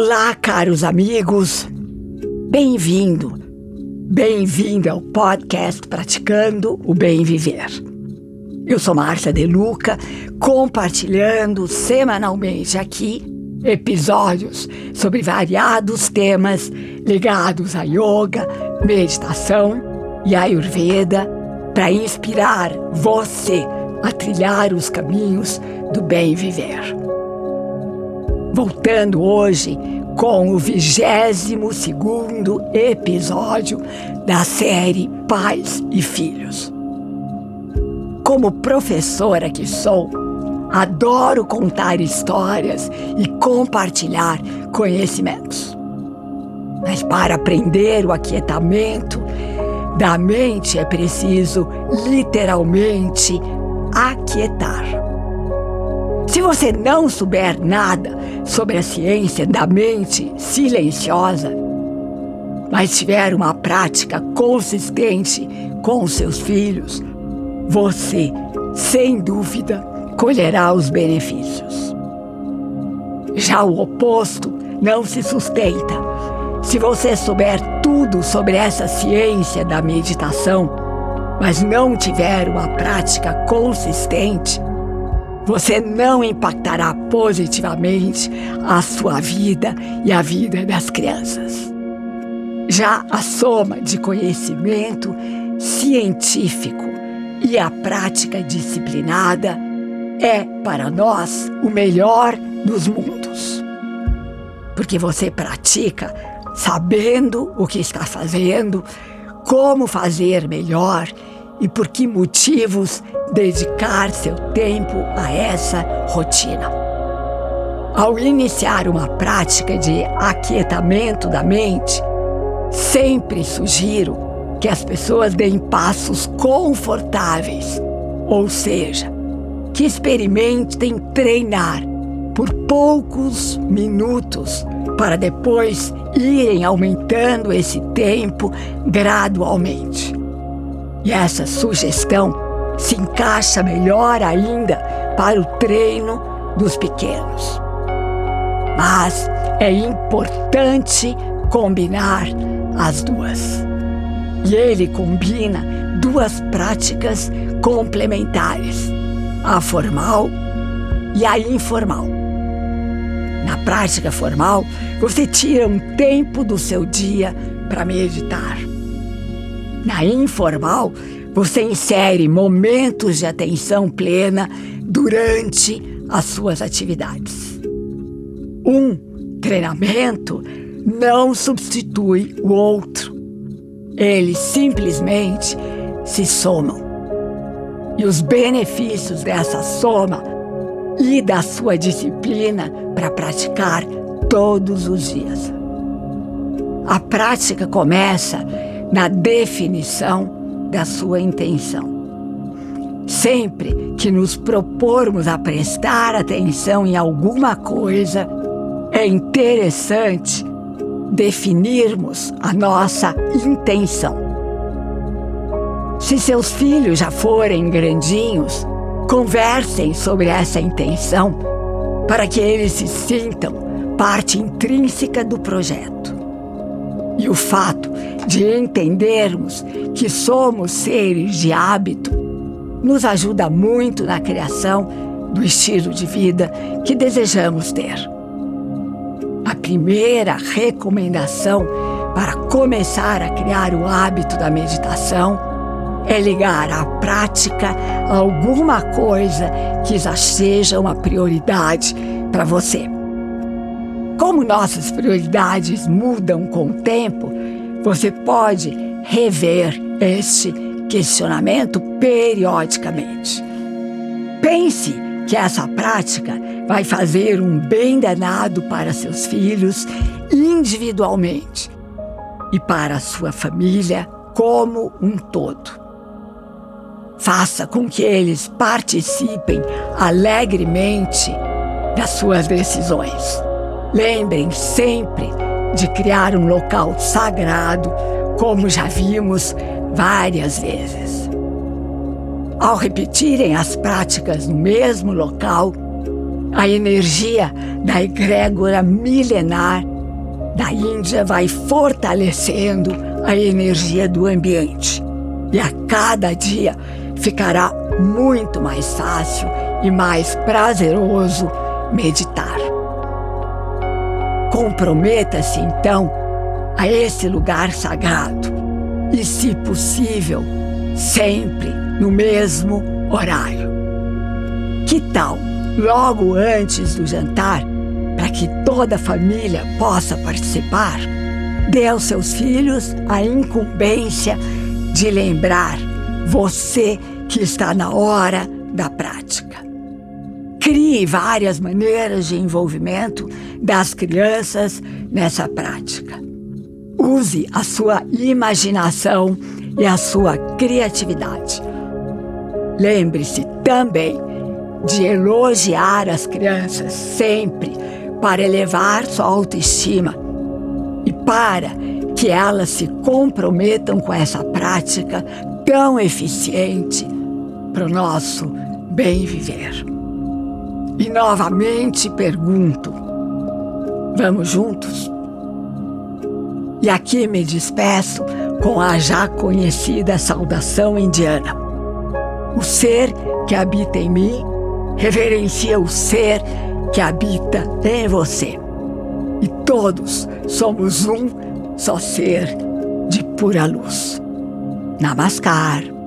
Olá, caros amigos. Bem-vindo. Bem-vindo ao podcast Praticando o Bem Viver. Eu sou Márcia De Luca, compartilhando semanalmente aqui episódios sobre variados temas ligados a yoga, meditação e ayurveda para inspirar você a trilhar os caminhos do bem viver. Voltando hoje com o 22 segundo episódio da série Pais e Filhos. Como professora que sou, adoro contar histórias e compartilhar conhecimentos. Mas para aprender o aquietamento da mente é preciso literalmente aquietar. Se você não souber nada sobre a ciência da mente silenciosa, mas tiver uma prática consistente com seus filhos, você, sem dúvida, colherá os benefícios. Já o oposto não se sustenta. Se você souber tudo sobre essa ciência da meditação, mas não tiver uma prática consistente, você não impactará positivamente a sua vida e a vida das crianças. Já a soma de conhecimento científico e a prática disciplinada é, para nós, o melhor dos mundos. Porque você pratica sabendo o que está fazendo, como fazer melhor e por que motivos dedicar seu tempo a essa rotina. Ao iniciar uma prática de aquietamento da mente, sempre sugiro que as pessoas deem passos confortáveis, ou seja, que experimentem treinar por poucos minutos para depois irem aumentando esse tempo gradualmente. E essa sugestão se encaixa melhor ainda para o treino dos pequenos. Mas é importante combinar as duas. E ele combina duas práticas complementares: a formal e a informal. Na prática formal, você tira um tempo do seu dia para meditar. Na informal, você insere momentos de atenção plena durante as suas atividades. Um treinamento não substitui o outro. Eles simplesmente se somam. E os benefícios dessa soma e da sua disciplina para praticar todos os dias. A prática começa na definição da sua intenção. Sempre que nos propormos a prestar atenção em alguma coisa, é interessante definirmos a nossa intenção. Se seus filhos já forem grandinhos, conversem sobre essa intenção para que eles se sintam parte intrínseca do projeto. E o fato de entendermos que somos seres de hábito nos ajuda muito na criação do estilo de vida que desejamos ter. A primeira recomendação para começar a criar o hábito da meditação é ligar a prática alguma coisa que já seja uma prioridade para você. Como nossas prioridades mudam com o tempo, você pode rever este questionamento periodicamente. Pense que essa prática vai fazer um bem danado para seus filhos individualmente e para a sua família como um todo. Faça com que eles participem alegremente das suas decisões. Lembrem sempre de criar um local sagrado, como já vimos várias vezes. Ao repetirem as práticas no mesmo local, a energia da egrégora milenar da Índia vai fortalecendo a energia do ambiente. E a cada dia ficará muito mais fácil e mais prazeroso meditar. Comprometa-se então a esse lugar sagrado e, se possível, sempre no mesmo horário. Que tal, logo antes do jantar, para que toda a família possa participar, dê aos seus filhos a incumbência de lembrar você que está na hora da prática. Crie várias maneiras de envolvimento das crianças nessa prática. Use a sua imaginação e a sua criatividade. Lembre-se também de elogiar as crianças sempre para elevar sua autoestima e para que elas se comprometam com essa prática tão eficiente para o nosso bem viver. E novamente pergunto: vamos juntos? E aqui me despeço com a já conhecida saudação indiana. O ser que habita em mim reverencia o ser que habita em você. E todos somos um só ser de pura luz. Namaskar.